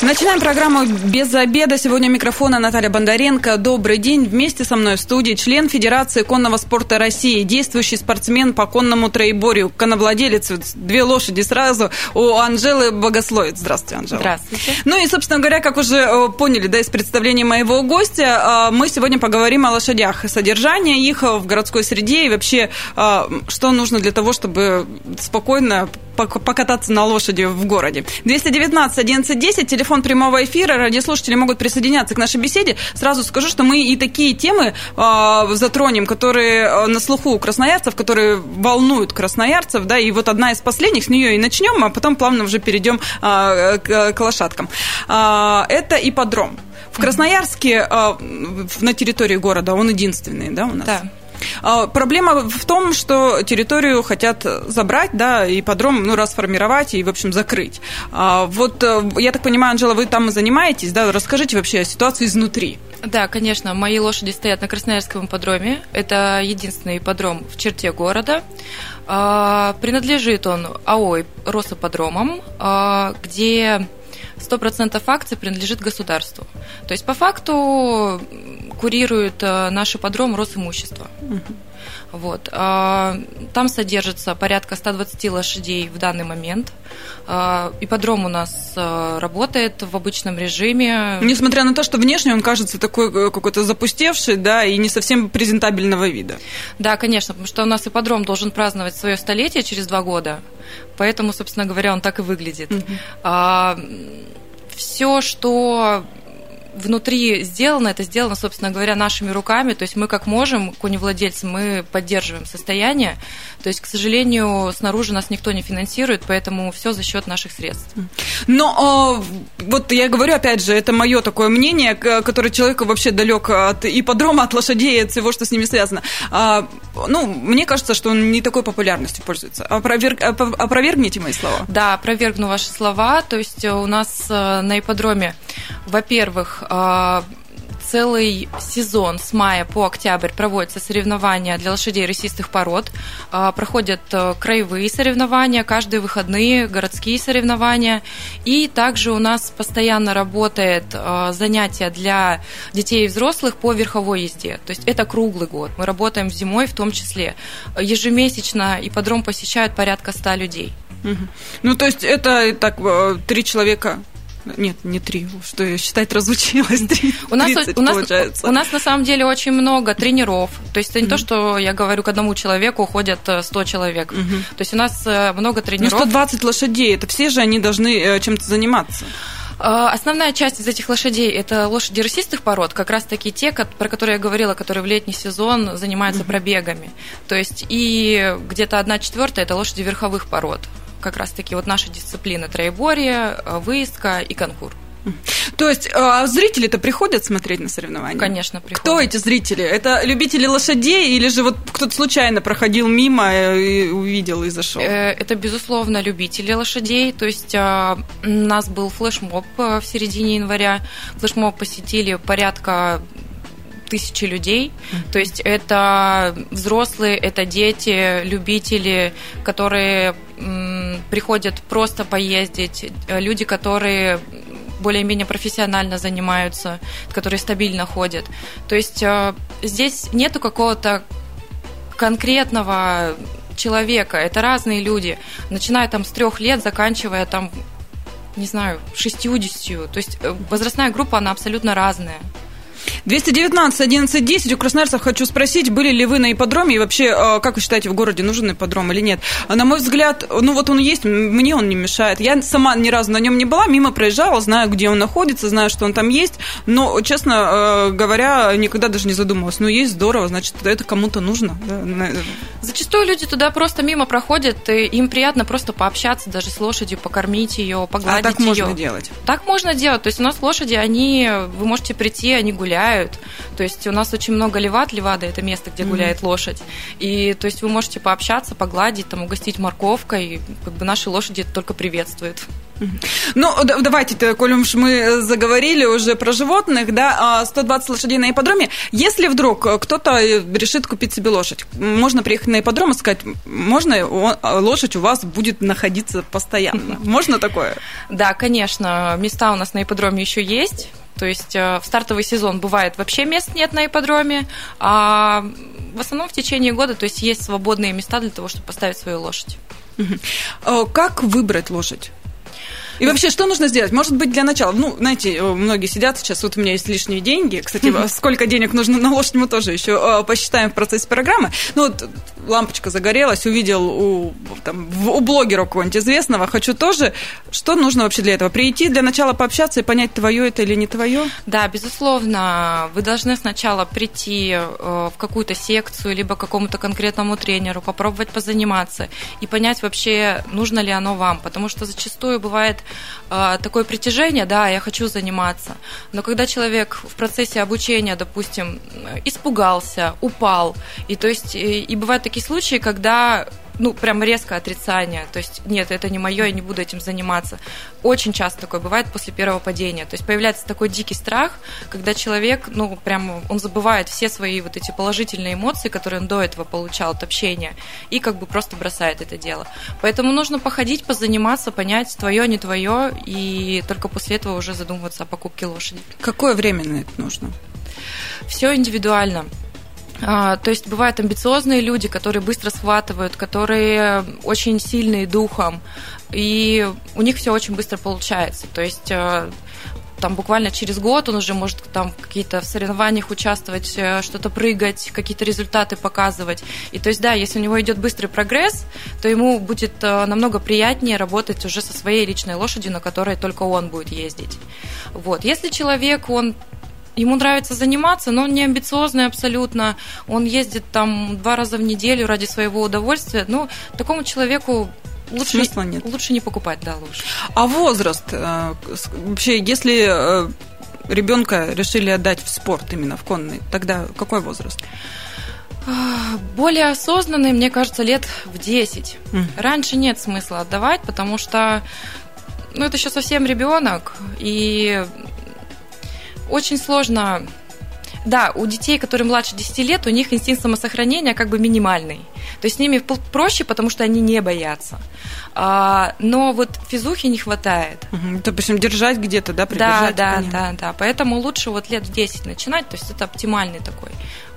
Начинаем программу «Без обеда». Сегодня микрофона Наталья Бондаренко. Добрый день. Вместе со мной в студии член Федерации конного спорта России, действующий спортсмен по конному троеборью, коновладелец, две лошади сразу, у Анжелы Богословец. Здравствуйте, Анжела. Здравствуйте. Ну и, собственно говоря, как уже э, поняли да, из представления моего гостя, э, мы сегодня поговорим о лошадях, содержание их в городской среде и вообще, э, что нужно для того, чтобы спокойно покататься на лошади в городе. 219 11 10, телефон прямого эфира, радиослушатели могут присоединяться к нашей беседе. Сразу скажу, что мы и такие темы э, затронем, которые на слуху у красноярцев, которые волнуют красноярцев, да, и вот одна из последних, с нее и начнем, а потом плавно уже перейдем э, к, к лошадкам. Э, это ипподром. В Красноярске, э, на территории города, он единственный, да, у нас? Да. А, проблема в том, что территорию хотят забрать, да, и подром, ну, расформировать и, в общем, закрыть. А, вот, э, я так понимаю, Анжела, вы там и занимаетесь, да? Расскажите вообще о ситуации изнутри. Да, конечно, мои лошади стоят на Красноярском ипподроме. Это единственный ипподром в черте города. А, принадлежит он АО «Росипподромам», где 100% акций принадлежит государству. То есть, по факту, курирует э, наш ипподром Росимущество. Угу. Вот. А, там содержится порядка 120 лошадей в данный момент. А, ипподром у нас э, работает в обычном режиме. Несмотря на то, что внешне он кажется такой э, какой-то запустевший, да, и не совсем презентабельного вида. Да, конечно, потому что у нас ипподром должен праздновать свое столетие через два года. Поэтому, собственно говоря, он так и выглядит. А, все, что внутри сделано, это сделано, собственно говоря, нашими руками. То есть мы как можем, коневладельцы, мы поддерживаем состояние. То есть, к сожалению, снаружи нас никто не финансирует, поэтому все за счет наших средств. Но э, вот я говорю, опять же, это мое такое мнение, которое человеку вообще далек от ипподрома, от лошадей, от всего, что с ними связано. А, ну, мне кажется, что он не такой популярностью пользуется. Опроверг, опровергните мои слова. Да, опровергну ваши слова. То есть у нас э, на ипподроме, во-первых, а, целый сезон с мая по октябрь проводятся соревнования для лошадей рысистых пород. А, проходят э, краевые соревнования, каждые выходные городские соревнования. И также у нас постоянно работает э, занятие для детей и взрослых по верховой езде. То есть это круглый год. Мы работаем зимой в том числе. Ежемесячно ипподром посещают порядка 100 людей. Ну, то есть это так э, три человека нет, не три, что я считать разучилась. Три, у, нас, у, нас, у нас на самом деле очень много тренеров. То есть это не mm-hmm. то, что я говорю, к одному человеку ходят 100 э, человек. Mm-hmm. То есть у нас э, много тренеров. Ну, 120 лошадей, это все же они должны э, чем-то заниматься. Основная часть из этих лошадей – это лошади рысистых пород, как раз-таки те, про которые я говорила, которые в летний сезон занимаются пробегами. То есть и где-то одна четвертая – это лошади верховых пород как раз-таки вот наша дисциплина троеборье, э, выездка и конкур. То есть а зрители-то приходят смотреть на соревнования? Конечно, приходят. Кто эти зрители? Это любители лошадей или же вот кто-то случайно проходил мимо и увидел и зашел? Э, это, безусловно, любители лошадей. То есть у нас был флешмоб э, в середине января. Флешмоб посетили порядка тысячи людей. То есть это взрослые, это дети, любители, которые приходят просто поездить, э, люди, которые более-менее профессионально занимаются, которые стабильно ходят. То есть э, здесь нету какого-то конкретного человека, это разные люди, начиная там с трех лет, заканчивая там, не знаю, 60. То есть э, возрастная группа, она абсолютно разная. 219 11 10. У красноярцев хочу спросить, были ли вы на ипподроме и вообще, а, как вы считаете, в городе нужен ипподром или нет? А, на мой взгляд, ну вот он есть, мне он не мешает. Я сама ни разу на нем не была, мимо проезжала, знаю, где он находится, знаю, что он там есть, но, честно а, говоря, никогда даже не задумывалась. Ну, есть здорово, значит, это кому-то нужно. Зачастую люди туда просто мимо проходят, и им приятно просто пообщаться даже с лошадью, покормить ее, погладить ее. А так ее. можно делать? Так можно делать. То есть у нас лошади, они, вы можете прийти, они гуляют, гуляют. То есть у нас очень много левад. Левада – это место, где гуляет mm-hmm. лошадь. И то есть вы можете пообщаться, погладить, там, угостить морковкой. Как бы наши лошади это только приветствуют. Ну, давайте, коль уж мы заговорили уже про животных, да, 120 а, лошадей на ипподроме. Если вдруг кто-то решит купить себе лошадь, можно приехать на ипподром и сказать, можно лошадь у вас будет находиться постоянно? Можно такое? Да, конечно. Места у нас на ипподроме еще есть. То есть э, в стартовый сезон бывает вообще мест нет на ипподроме, а в основном в течение года то есть есть свободные места для того, чтобы поставить свою лошадь. Э, как выбрать лошадь? И вообще, что нужно сделать? Может быть, для начала, ну, знаете, э, многие сидят сейчас, вот у меня есть лишние деньги. Кстати, сколько денег нужно на лошадь, мы тоже еще э, посчитаем в процессе программы. Ну, вот лампочка загорелась, увидел у, там, у блогера какого-нибудь известного, хочу тоже. Что нужно вообще для этого? Прийти для начала пообщаться и понять, твое это или не твое? Да, безусловно. Вы должны сначала прийти э, в какую-то секцию, либо к какому-то конкретному тренеру, попробовать позаниматься и понять вообще, нужно ли оно вам. Потому что зачастую бывает э, такое притяжение, да, я хочу заниматься. Но когда человек в процессе обучения, допустим, испугался, упал, и то есть и, и бывают такие случаи, когда ну, прям резкое отрицание. То есть, нет, это не мое, я не буду этим заниматься. Очень часто такое бывает после первого падения. То есть, появляется такой дикий страх, когда человек, ну, прям, он забывает все свои вот эти положительные эмоции, которые он до этого получал от общения, и как бы просто бросает это дело. Поэтому нужно походить, позаниматься, понять, твое, не твое, и только после этого уже задумываться о покупке лошади. Какое время на это нужно? Все индивидуально. А, то есть бывают амбициозные люди, которые быстро схватывают, которые очень сильные духом, и у них все очень быстро получается. То есть э, там буквально через год он уже может там какие-то в соревнованиях участвовать, э, что-то прыгать, какие-то результаты показывать. И то есть, да, если у него идет быстрый прогресс, то ему будет э, намного приятнее работать уже со своей личной лошадью, на которой только он будет ездить. Вот. Если человек, он ему нравится заниматься, но он не амбициозный абсолютно, он ездит там два раза в неделю ради своего удовольствия, ну, такому человеку лучше, Смысла нет. лучше не покупать, да, лучше. А возраст? Э, вообще, если э, ребенка решили отдать в спорт именно в конный, тогда какой возраст? Более осознанный, мне кажется, лет в 10. Mm. Раньше нет смысла отдавать, потому что ну, это еще совсем ребенок, и очень сложно да, у детей, которые младше 10 лет, у них инстинкт самосохранения как бы минимальный. То есть с ними проще, потому что они не боятся. А, но вот физухи не хватает. Угу. Допустим, держать где-то, да, придержать? Да, да, да, да. Поэтому лучше вот лет в 10 начинать, то есть это оптимальный такой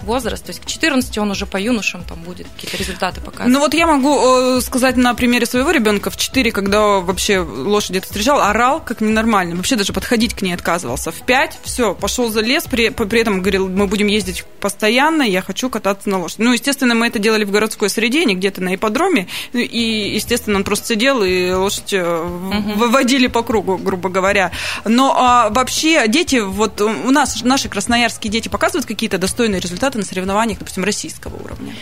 возраст. То есть к 14 он уже по юношам там будет какие-то результаты показывать. Ну вот я могу э, сказать на примере своего ребенка в 4, когда вообще лошадь это встречал, орал как ненормальный. Вообще даже подходить к ней отказывался. В 5 все, пошел за лес, при, при этом говорил, мы будем ездить постоянно, я хочу кататься на лошади. Ну, естественно, мы это делали в городской среде, не где-то на ипподроме. И, естественно, он просто сидел и лошадь угу. выводили по кругу, грубо говоря. Но а, вообще дети, вот у нас наши красноярские дети показывают какие-то достойные результаты результаты на соревнованиях, допустим, российского уровня?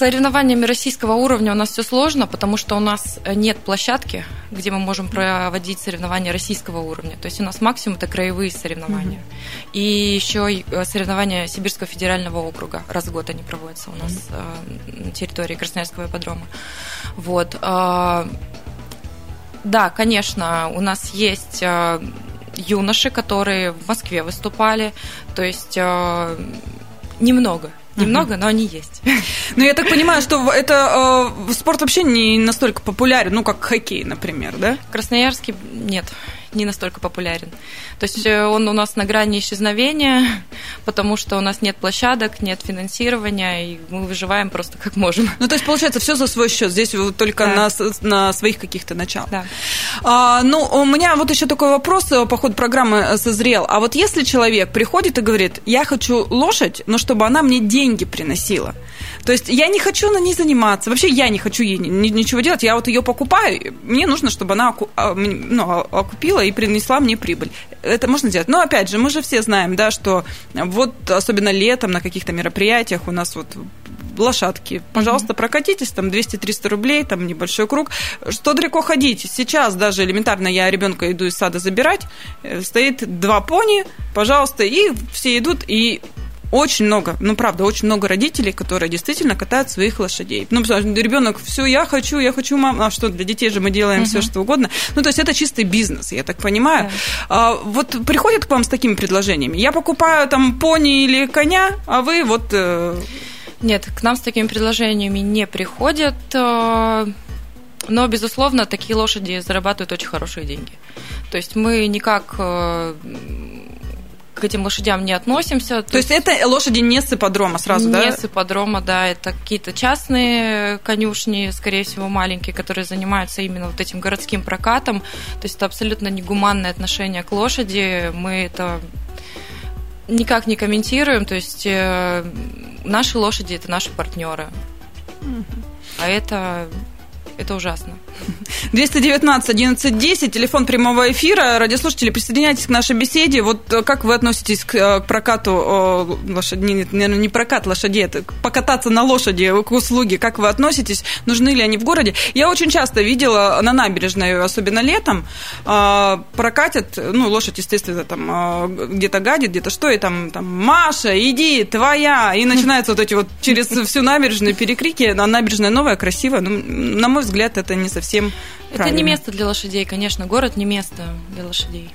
Соревнованиями российского уровня у нас все сложно, потому что у нас нет площадки, где мы можем проводить соревнования российского уровня. То есть у нас максимум это краевые соревнования. Mm-hmm. И еще э, соревнования Сибирского федерального округа. Раз в год они проводятся у нас mm-hmm. на территории Красноярского ипподрома. Вот. Да, конечно, у нас есть юноши, которые в Москве выступали. То есть э, немного. Немного, но они есть. Ну, я так понимаю, что это э, спорт вообще не настолько популярен, ну, как хоккей, например, да? Красноярский нет не настолько популярен. То есть э, он у нас на грани исчезновения, потому что у нас нет площадок, нет финансирования, и мы выживаем просто как можем. Ну, то есть, получается, все за свой счет. Здесь только да. на, на своих каких-то началах. Да. А, ну, у меня вот еще такой вопрос э, по ходу программы э, созрел. А вот если человек приходит и говорит, я хочу лошадь, но чтобы она мне деньги приносила. То есть я не хочу на ней заниматься. Вообще я не хочу ей ничего делать. Я вот ее покупаю. Мне нужно, чтобы она а, ну, окупила и принесла мне прибыль. Это можно сделать. Но опять же, мы же все знаем, да, что вот особенно летом на каких-то мероприятиях у нас вот лошадки. Пожалуйста, прокатитесь, там 200-300 рублей, там небольшой круг. Что далеко ходить? Сейчас даже элементарно я ребенка иду из сада забирать, э, стоит два пони, пожалуйста, и все идут, и очень много, ну правда, очень много родителей, которые действительно катают своих лошадей. Ну, потому что ребенок, все, я хочу, я хочу, мама, а что для детей же мы делаем uh-huh. все что угодно. Ну, то есть это чистый бизнес, я так понимаю. Yeah. А, вот приходят к вам с такими предложениями. Я покупаю там пони или коня, а вы вот. Э, Нет, к нам с такими предложениями не приходят. Э, но, безусловно, такие лошади зарабатывают очень хорошие деньги. То есть мы никак э, к этим лошадям не относимся. То, то есть, есть это лошади не с ипподрома сразу, не да? Не с ипподрома, да. Это какие-то частные конюшни, скорее всего, маленькие, которые занимаются именно вот этим городским прокатом. То есть это абсолютно негуманное отношение к лошади. Мы это никак не комментируем. То есть э, наши лошади это наши партнеры. А это это ужасно. 219 11 10, телефон прямого эфира. Радиослушатели, присоединяйтесь к нашей беседе. Вот э, как вы относитесь к, э, к прокату лошадей, нет, наверное, не прокат лошадей, это покататься на лошади, к услуге, как вы относитесь, нужны ли они в городе? Я очень часто видела на набережной, особенно летом, э, прокатят, ну, лошадь, естественно, там где-то гадит, где-то что, и там, там, Маша, иди, твоя, и начинаются вот эти вот через всю набережную перекрики, а набережная новая, красивая, ну, на мой взгляд, это не совсем это правильно. не место для лошадей, конечно. Город не место для лошадей.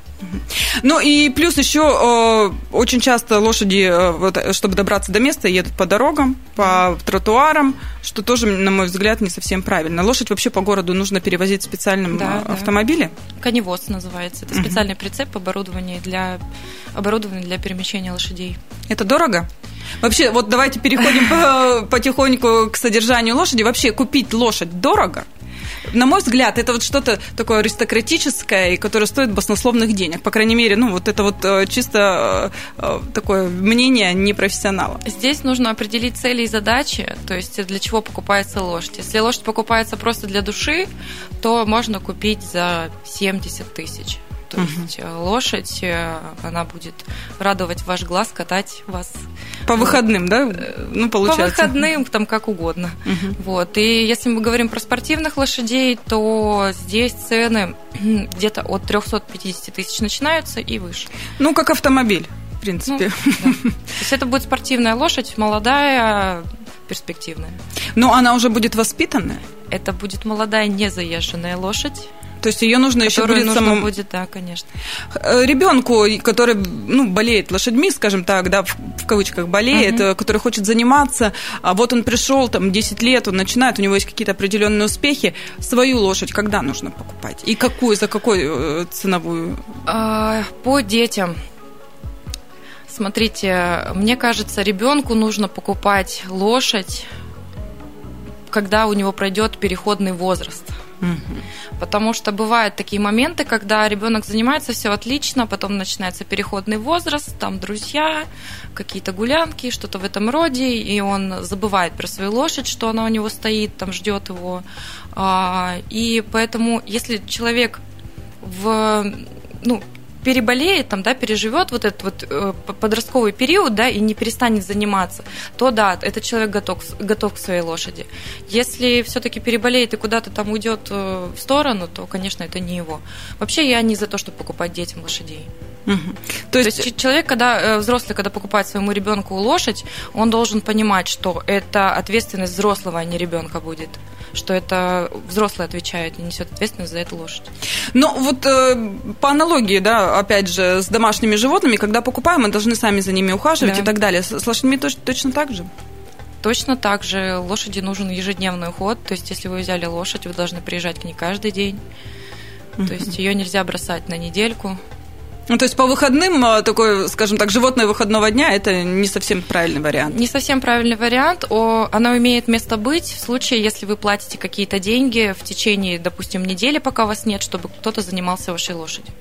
Ну и плюс еще э, очень часто лошади, э, вот, чтобы добраться до места, едут по дорогам, по тротуарам, что тоже, на мой взгляд, не совсем правильно. Лошадь вообще по городу нужно перевозить в специальном да, э, автомобиле? Да. Коневоз называется. Это специальный прицеп оборудование для, оборудование для перемещения лошадей. Это дорого? Вообще, вот давайте переходим потихоньку к содержанию лошади. Вообще, купить лошадь дорого? На мой взгляд, это вот что-то такое аристократическое, и которое стоит баснословных денег. По крайней мере, ну, вот это вот э, чисто э, такое мнение непрофессионала. Здесь нужно определить цели и задачи, то есть для чего покупается лошадь. Если лошадь покупается просто для души, то можно купить за 70 тысяч. То угу. есть э, лошадь, э, она будет радовать ваш глаз, катать вас. По выходным, да? Э, ну, получается. По выходным, там как угодно. Угу. Вот. И если мы говорим про спортивных лошадей, то здесь цены где-то от 350 тысяч начинаются и выше. Ну, как автомобиль, в принципе. Ну, да. То есть это будет спортивная лошадь, молодая, перспективная. Но она уже будет воспитанная? Это будет молодая, незаезженная лошадь. То есть ее нужно еще будет нужно самому... будет, да, конечно. Э, Ребенку, который ну, болеет лошадьми, скажем так, да, в, в кавычках болеет, угу. который хочет заниматься, а вот он пришел, там, 10 лет, он начинает, у него есть какие-то определенные успехи, свою лошадь когда нужно покупать? И какую, за какую э, ценовую? А, по детям. Смотрите, мне кажется, ребенку нужно покупать лошадь, когда у него пройдет переходный возраст. Потому что бывают такие моменты, когда ребенок занимается, все отлично, потом начинается переходный возраст, там друзья, какие-то гулянки, что-то в этом роде, и он забывает про свою лошадь, что она у него стоит, там ждет его. А, и поэтому, если человек в ну, переболеет, там, да, переживет вот этот вот э, подростковый период, да, и не перестанет заниматься, то да, этот человек готов, готов к своей лошади. Если все-таки переболеет и куда-то там уйдет э, в сторону, то, конечно, это не его. Вообще я не за то, чтобы покупать детям лошадей. Угу. То, есть... то есть человек, когда э, взрослый, когда покупает своему ребенку лошадь, он должен понимать, что это ответственность взрослого, а не ребенка будет что это взрослый отвечает и несет ответственность за эту лошадь. Ну, вот э, по аналогии, да, опять же, с домашними животными, когда покупаем, мы должны сами за ними ухаживать да. и так далее. С лошадьми точно, точно так же? Точно так же. Лошади нужен ежедневный уход. То есть, если вы взяли лошадь, вы должны приезжать к ней каждый день. То есть ее нельзя бросать на недельку. Ну, то есть по выходным а, такой, скажем так, животное выходного дня это не совсем правильный вариант. Не совсем правильный вариант. О, оно имеет место быть в случае, если вы платите какие-то деньги в течение, допустим, недели, пока вас нет, чтобы кто-то занимался вашей лошадью.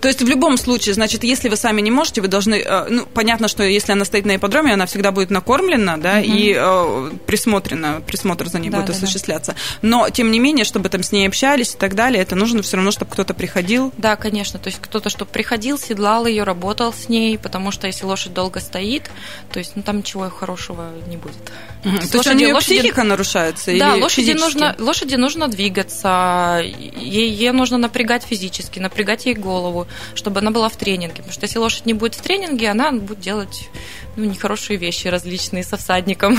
То есть в любом случае, значит, если вы сами не можете, вы должны, э, ну, понятно, что если она стоит на ипподроме, она всегда будет накормлена, да, угу. и э, присмотрена, присмотр за ней да, будет да, осуществляться. Да. Но, тем не менее, чтобы там с ней общались и так далее, это нужно все равно, чтобы кто-то приходил. Да, конечно, то есть кто-то, чтобы приходил, седлал ее, работал с ней, потому что если лошадь долго стоит, то есть, ну, там ничего хорошего не будет. Угу. То есть у нее лошади... психика нарушается? Да, или лошади физически? нужно, лошади нужно двигаться, ей, ей нужно напрягать физически, напрягать ей голову, чтобы она была в тренинге. Потому что если лошадь не будет в тренинге, она будет делать ну, нехорошие вещи различные со всадником.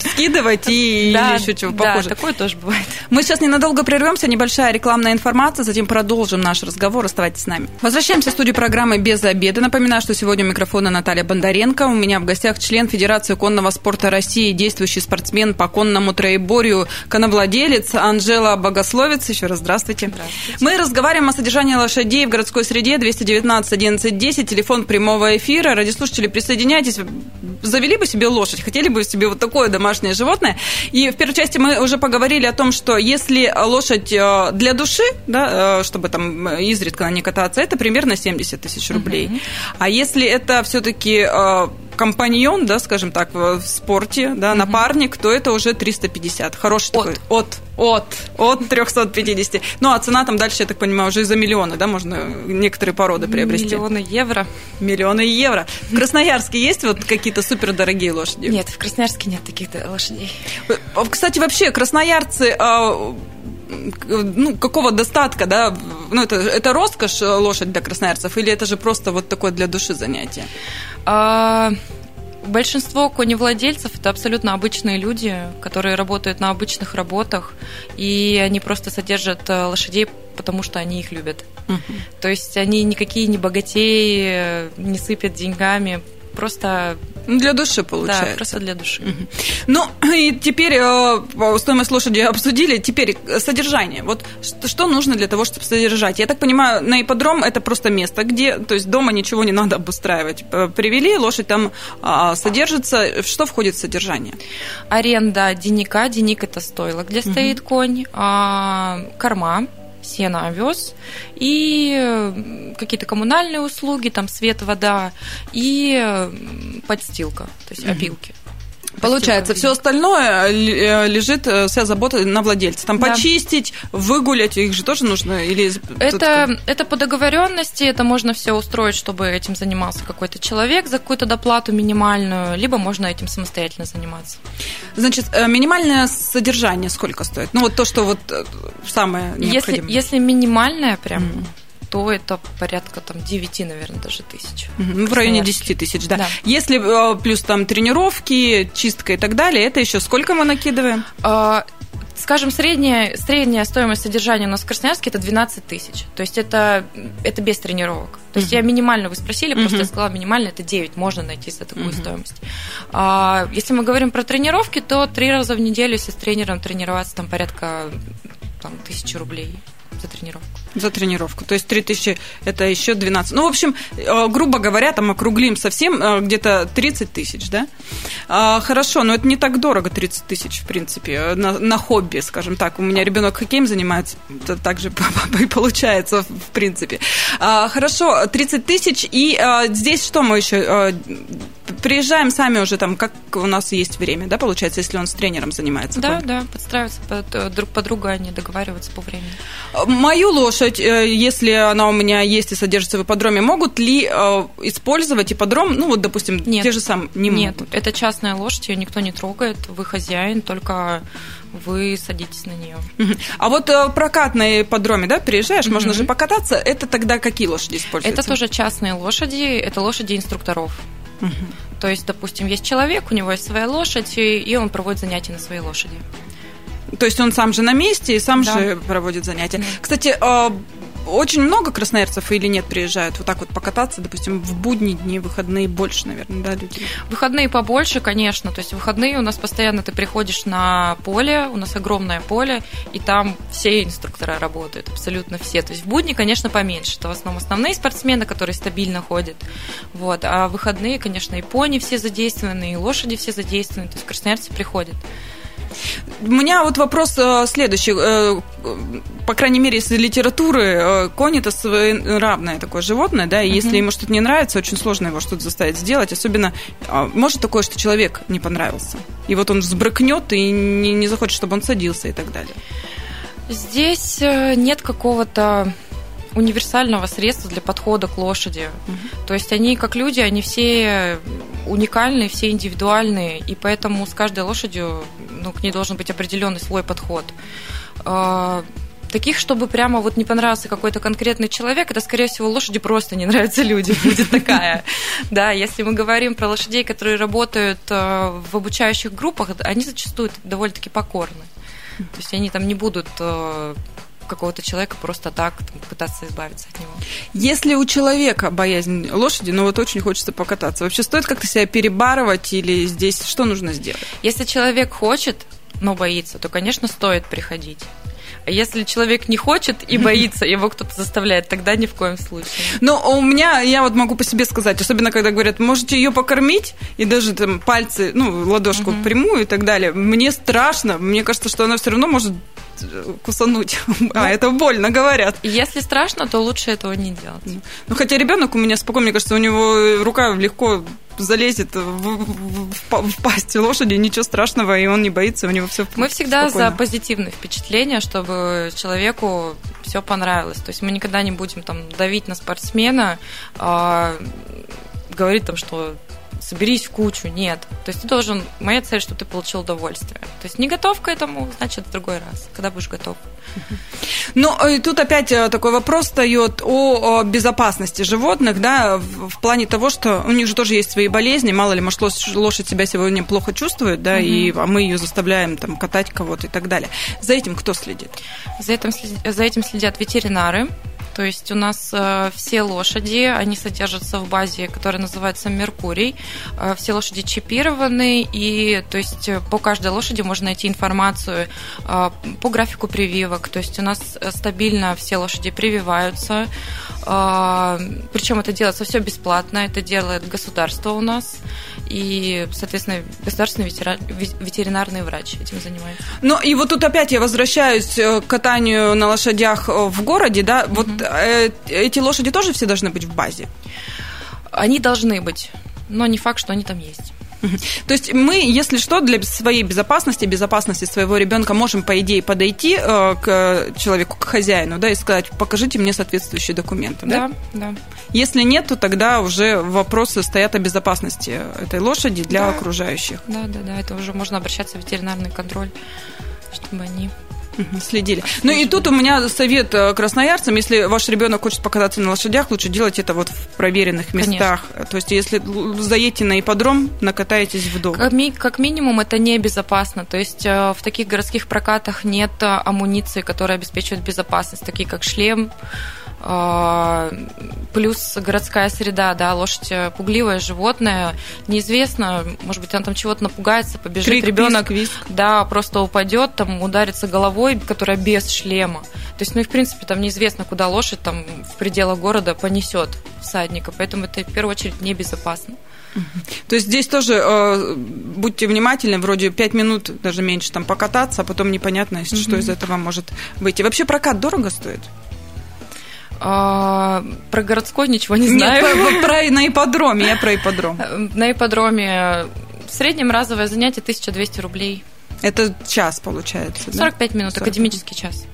Скидывать и да, еще чего похоже. Да, такое тоже бывает. Мы сейчас ненадолго прервемся, небольшая рекламная информация, затем продолжим наш разговор. Оставайтесь с нами. Возвращаемся в студию программы «Без обеда». Напоминаю, что сегодня у микрофона Наталья Бондаренко. У меня в гостях член Федерации конного спорта России, действующий спортсмен по конному троеборью, коновладелец Анжела Богословец. Еще раз здравствуйте. здравствуйте. Мы разговариваем о содержании лошадей в городской среде 219 11 10, телефон прямого эфира. Радиослушатели, присоединяйтесь завели бы себе лошадь, хотели бы себе вот такое домашнее животное. И в первой части мы уже поговорили о том, что если лошадь э, для души, да, э, чтобы там изредка на ней кататься, это примерно 70 тысяч рублей. Uh-huh. А если это все-таки э, компаньон, да, скажем так, в спорте, да, угу. напарник, то это уже 350. Хороший от. такой. От. От. От 350. Ну, а цена там дальше, я так понимаю, уже за миллионы, да, можно некоторые породы приобрести. Миллионы евро. Миллионы евро. В Красноярске есть вот какие-то супердорогие лошади? Нет, в Красноярске нет таких лошадей. Э, кстати, вообще, красноярцы а, ну, какого достатка, да, ну, это, это роскошь э, лошадь для красноярцев, или это же просто вот такое для души занятие? А, большинство коневладельцев это абсолютно обычные люди, которые работают на обычных работах, и они просто содержат э, лошадей потому что они их любят. Угу. То есть они никакие не богатеи, э, не сыпят деньгами, просто для души получается. Да, просто для души. Угу. Ну, и теперь э, стоимость лошади обсудили. Теперь содержание. Вот что, нужно для того, чтобы содержать? Я так понимаю, на ипподром это просто место, где, то есть дома ничего не надо обустраивать. Привели, лошадь там э, содержится. Что входит в содержание? Аренда денника. Денник это стойло, где угу. стоит конь. А, корма сено, овес и какие-то коммунальные услуги, там свет, вода и подстилка, то есть опилки. Получается, все остальное э, лежит, э, вся забота на владельце. Там да. почистить, выгулять, их же тоже нужно? Или... Это, это по договоренности, это можно все устроить, чтобы этим занимался какой-то человек за какую-то доплату минимальную, либо можно этим самостоятельно заниматься. Значит, э, минимальное содержание сколько стоит? Ну, вот то, что вот самое необходимое. Если, если минимальное прям... Mm то это порядка там 9, наверное, даже тысяч. Ну, в районе 10 тысяч, да. да. Если э, плюс там тренировки, чистка и так далее, это еще сколько мы накидываем? А, скажем, средняя, средняя стоимость содержания у нас в Красноярске это 12 тысяч. То есть это, это без тренировок. То есть uh-huh. я минимально, вы спросили, uh-huh. просто я сказала, минимально это 9, можно найти за такую uh-huh. стоимость. А, если мы говорим про тренировки, то три раза в неделю, если с тренером тренироваться, там порядка там, тысячи рублей за тренировку. За тренировку. То есть 3000 это еще 12. Ну, в общем, э, грубо говоря, там округлим совсем э, где-то 30 тысяч, да? А, хорошо, но это не так дорого, 30 тысяч, в принципе, э, на, на хобби, скажем так. У меня ребенок хоккеем занимается, это так же и получается, в принципе. А, хорошо, 30 тысяч, и здесь что мы еще приезжаем сами уже там, как у нас есть время, да, получается, если он с тренером занимается? Да, да, подстраиваться под, друг под друга, они договариваются по времени. Мою лошадь, э, если она у меня есть и содержится в ипподроме, могут ли э, использовать ипподром, ну вот, допустим, Нет. те же самые? Не Нет, могут. это частная лошадь, ее никто не трогает, вы хозяин, только вы садитесь на нее. А вот э, прокат на ипподроме, да, приезжаешь, можно же покататься, это тогда какие лошади используются? Это тоже частные лошади, это лошади инструкторов. Угу. То есть, допустим, есть человек, у него есть своя лошадь, и он проводит занятия на своей лошади. То есть он сам же на месте и сам да. же проводит занятия. Да. Кстати, а, очень много красноярцев или нет приезжают вот так вот покататься, допустим, в будние дни, выходные больше, наверное, да, людей? Выходные побольше, конечно. То есть выходные у нас постоянно ты приходишь на поле, у нас огромное поле, и там все инструктора работают, абсолютно все. То есть в будни, конечно, поменьше. Это в основном основные спортсмены, которые стабильно ходят. Вот. А выходные, конечно, и пони все задействованы, и лошади все задействованы. То есть красноярцы приходят. У меня вот вопрос э, следующий. Э, по крайней мере, из литературы э, конь это равное такое животное, да, и uh-huh. если ему что-то не нравится, очень сложно его что-то заставить сделать. Особенно а, может такое, что человек не понравился. И вот он взбрыкнет и не, не захочет, чтобы он садился и так далее. Здесь нет какого-то универсального средства для подхода к лошади. Угу. То есть они, как люди, они все уникальные, все индивидуальные, и поэтому с каждой лошадью ну, к ней должен быть определенный свой подход. А, таких, чтобы прямо вот не понравился какой-то конкретный человек, это, скорее всего, лошади просто не нравятся людям, будет такая. Да, если мы говорим про лошадей, которые работают а, в обучающих группах, они зачастую довольно-таки покорны. То есть они там не будут а, какого-то человека просто так там, пытаться избавиться от него. Если у человека боязнь лошади, но вот очень хочется покататься, вообще стоит как-то себя перебарывать или здесь что нужно сделать? Если человек хочет, но боится, то, конечно, стоит приходить. А если человек не хочет и боится, его кто-то заставляет, тогда ни в коем случае. Но у меня, я вот могу по себе сказать, особенно когда говорят, можете ее покормить, и даже там пальцы, ну, ладошку угу. прямую и так далее. Мне страшно, мне кажется, что она все равно может кусануть. А, ну, это больно, говорят. Если страшно, то лучше этого не делать. Ну, хотя ребенок у меня спокойно, мне кажется, у него рука легко залезет в, в, в, в пасть лошади, ничего страшного, и он не боится, у него все Мы всегда спокойно. за позитивное впечатление, чтобы человеку все понравилось. То есть мы никогда не будем там давить на спортсмена, а, говорить там, что соберись в кучу. Нет. То есть ты должен... Моя цель, чтобы ты получил удовольствие. То есть не готов к этому, значит, в другой раз, когда будешь готов. Ну, и тут опять э, такой вопрос встает о безопасности животных, да, в плане того, что у них же тоже есть свои болезни, мало ли, может, лошадь себя сегодня плохо чувствует, да, угу. и а мы ее заставляем там катать кого-то и так далее. За этим кто следит? За этим, за этим следят ветеринары, то есть у нас э, все лошади, они содержатся в базе, которая называется Меркурий. Э, все лошади чипированы, и то есть э, по каждой лошади можно найти информацию по графику прививок. То есть у нас стабильно все лошади прививаются. Причем это делается все бесплатно, это делает государство у нас. И, соответственно, государственный ветеринарный врач этим занимается. Ну и вот тут опять я возвращаюсь к катанию на лошадях в городе, да, вот Э, эти лошади тоже все должны быть в базе? Они должны быть, но не факт, что они там есть. То есть мы, если что, для своей безопасности, безопасности своего ребенка можем, по идее, подойти э, к человеку, к хозяину, да, и сказать, покажите мне соответствующие документы. Да, да. да. Если нет, то тогда уже вопросы стоят о безопасности этой лошади для да. окружающих. Да, да, да. Это уже можно обращаться в ветеринарный контроль, чтобы они Следили. Ну и тут у меня совет э, красноярцам, если ваш ребенок хочет покататься на лошадях, лучше делать это вот в проверенных местах. Конечно. То есть если заедете на ипподром, накатаетесь в дом. Как, ми- как минимум это небезопасно. То есть э, в таких городских прокатах нет э, амуниции, которая обеспечивает безопасность, такие как шлем, плюс городская среда, да, лошадь э, пугливое животное, неизвестно, может быть, она там чего-то напугается, побежит Крик, ребенок, виск, виск. да, просто упадет, там ударится головой, которая без шлема. То есть, ну и в принципе там неизвестно, куда лошадь там в пределах города понесет всадника, поэтому это в первую очередь небезопасно. То есть здесь тоже э, будьте внимательны, вроде 5 минут, даже меньше, там покататься, а потом непонятно, mm-hmm. что из этого может выйти. Вообще прокат дорого стоит? А, про городской ничего не знаю. Нет, про, про, на ипподроме, я про ипподром. На ипподроме в среднем разовое занятие 1200 рублей. Это час, получается, 45 да? минут, 40. академический час.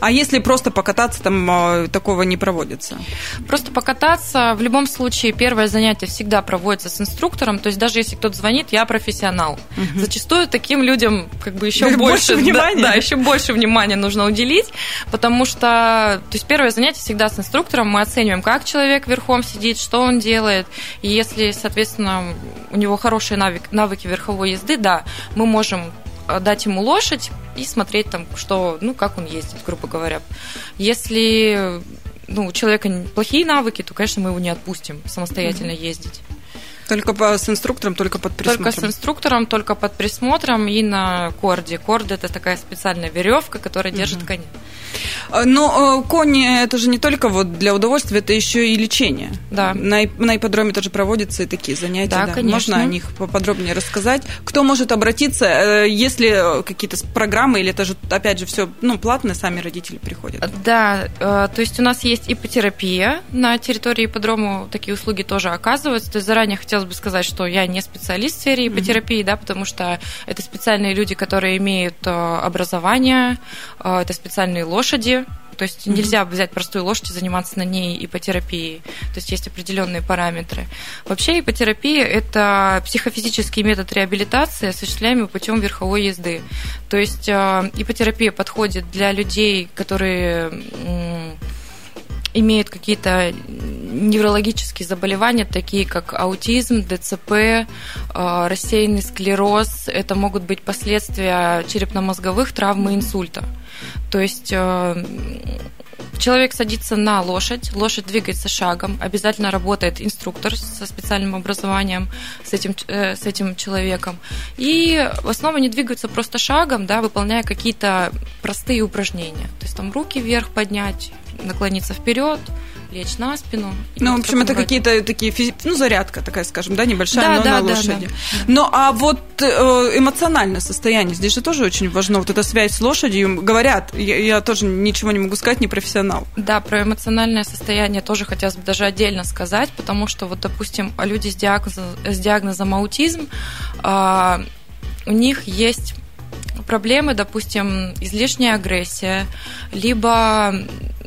А если просто покататься, там а, такого не проводится? Просто покататься, в любом случае, первое занятие всегда проводится с инструктором, то есть даже если кто-то звонит, я профессионал. Угу. Зачастую таким людям как бы еще больше, больше внимания. Да, да, еще больше внимания нужно уделить, потому что, то есть первое занятие всегда с инструктором, мы оцениваем, как человек верхом сидит, что он делает, и если, соответственно, у него хорошие навыки, навыки верховой езды, да, мы можем дать ему лошадь и смотреть там, что, ну, как он ездит, грубо говоря. Если ну, у человека плохие навыки, то, конечно, мы его не отпустим самостоятельно ездить. Только по, с инструктором, только под присмотром? Только с инструктором, только под присмотром и на корде. Корд – это такая специальная веревка, которая держит угу. коня. А, но э, кони это же не только вот для удовольствия, это еще и лечение. Да. На, на ипподроме тоже проводятся и такие занятия. Да, да. конечно. Можно о них поподробнее рассказать? Кто может обратиться, э, если какие-то программы, или это же, опять же, все ну, платно, сами родители приходят? Да, э, то есть у нас есть ипотерапия на территории ипподрома, такие услуги тоже оказываются. То есть заранее хотелось бы сказать, что я не специалист в сфере ипотерапии, mm-hmm. да, потому что это специальные люди, которые имеют образование, это специальные лошади, лошади, то есть mm-hmm. нельзя взять простую лошадь и заниматься на ней ипотерапией. То есть есть определенные параметры. Вообще ипотерапия – это психофизический метод реабилитации, осуществляемый путем верховой езды. То есть э, ипотерапия подходит для людей, которые имеют какие-то неврологические заболевания, такие как аутизм, ДЦП, э, рассеянный склероз. Это могут быть последствия черепно-мозговых травм и инсульта. То есть э, человек садится на лошадь, лошадь двигается шагом, обязательно работает инструктор со специальным образованием с этим, э, с этим человеком. И в основном они двигаются просто шагом, да, выполняя какие-то простые упражнения. То есть там руки вверх поднять, наклониться вперед, лечь на спину. Ну, в общем, это какие-то такие, физи... ну, зарядка такая, скажем, да, небольшая, да, но да, на лошади. Да, да. Ну, а вот э, эмоциональное состояние, здесь же тоже очень важно, вот эта связь с лошадью. Говорят, я, я тоже ничего не могу сказать, не профессионал. Да, про эмоциональное состояние тоже хотелось бы даже отдельно сказать, потому что вот, допустим, люди с диагнозом, с диагнозом аутизм, э, у них есть проблемы, допустим, излишняя агрессия, либо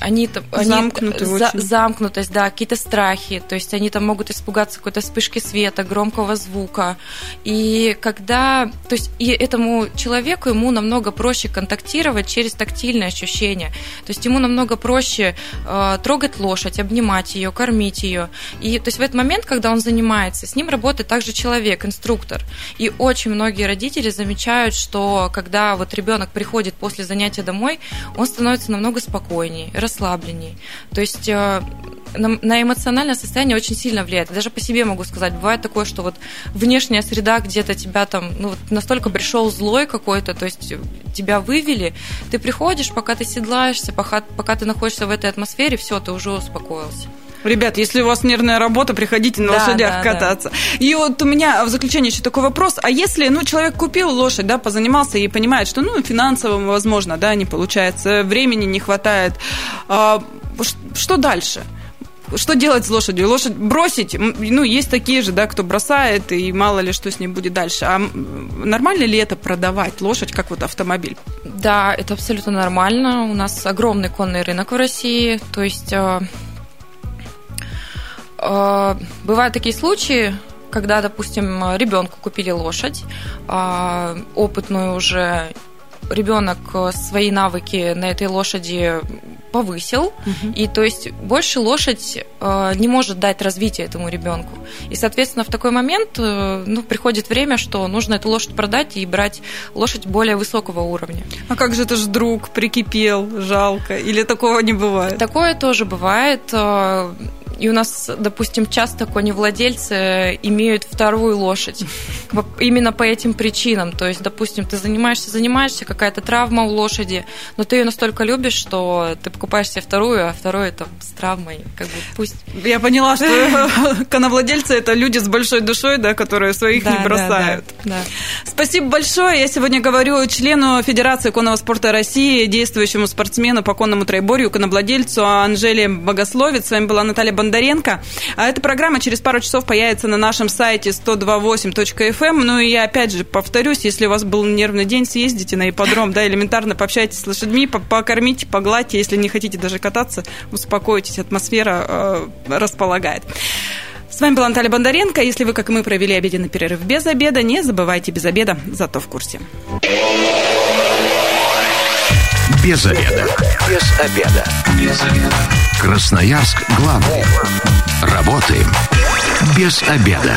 они, они Замкнуты за, замкнутость, да, какие-то страхи, то есть они там могут испугаться какой-то вспышки света, громкого звука. И когда, то есть и этому человеку ему намного проще контактировать через тактильные ощущения. То есть ему намного проще э, трогать лошадь, обнимать ее, кормить ее. И то есть в этот момент, когда он занимается, с ним работает также человек, инструктор. И очень многие родители замечают, что когда вот ребенок приходит после занятия домой, он становится намного спокойнее, расслабленней. То есть э, на эмоциональное состояние очень сильно влияет. Даже по себе могу сказать, бывает такое, что вот внешняя среда где-то тебя там, ну, вот настолько пришел злой какой-то, то есть тебя вывели, ты приходишь, пока ты седлаешься, пока, пока ты находишься в этой атмосфере, все, ты уже успокоился. Ребят, если у вас нервная работа, приходите на да, лошадях да, кататься. Да. И вот у меня в заключение еще такой вопрос. А если, ну, человек купил лошадь, да, позанимался и понимает, что, ну, финансово, возможно, да, не получается, времени не хватает, а, что дальше? что делать с лошадью? Лошадь бросить, ну, есть такие же, да, кто бросает, и мало ли что с ней будет дальше. А нормально ли это продавать лошадь, как вот автомобиль? Да, это абсолютно нормально. У нас огромный конный рынок в России, то есть э, бывают такие случаи, когда, допустим, ребенку купили лошадь, э, опытную уже ребенок свои навыки на этой лошади повысил, угу. и то есть больше лошадь э, не может дать развитие этому ребенку. И, соответственно, в такой момент э, ну, приходит время, что нужно эту лошадь продать и брать лошадь более высокого уровня. А как же это же друг прикипел, жалко, или такого не бывает? Такое тоже бывает. И у нас, допустим, часто коневладельцы имеют вторую лошадь. Именно по этим причинам. То есть, допустим, ты занимаешься, занимаешься, какая-то травма у лошади, но ты ее настолько любишь, что ты покупаешь себе вторую, а вторую там с травмой. Как бы пусть. Я поняла, что коновладельцы это люди с большой душой, да, которые своих не бросают. Спасибо большое. Я сегодня говорю члену Федерации конного спорта России, действующему спортсмену по конному троеборью, коновладельцу Анжеле Богословец. С вами была Наталья Бондаренко. А эта программа через пару часов появится на нашем сайте 128.fm. Ну и я опять же повторюсь, если у вас был нервный день, съездите на ипподром, да, элементарно пообщайтесь с лошадьми, покормите, погладьте. Если не хотите даже кататься, успокойтесь, атмосфера э, располагает. С вами была Наталья Бондаренко. Если вы, как и мы, провели обеденный перерыв без обеда, не забывайте без обеда, зато в курсе. Без обеда. Без обеда. Без обеда. Красноярск главный. Работаем без обеда.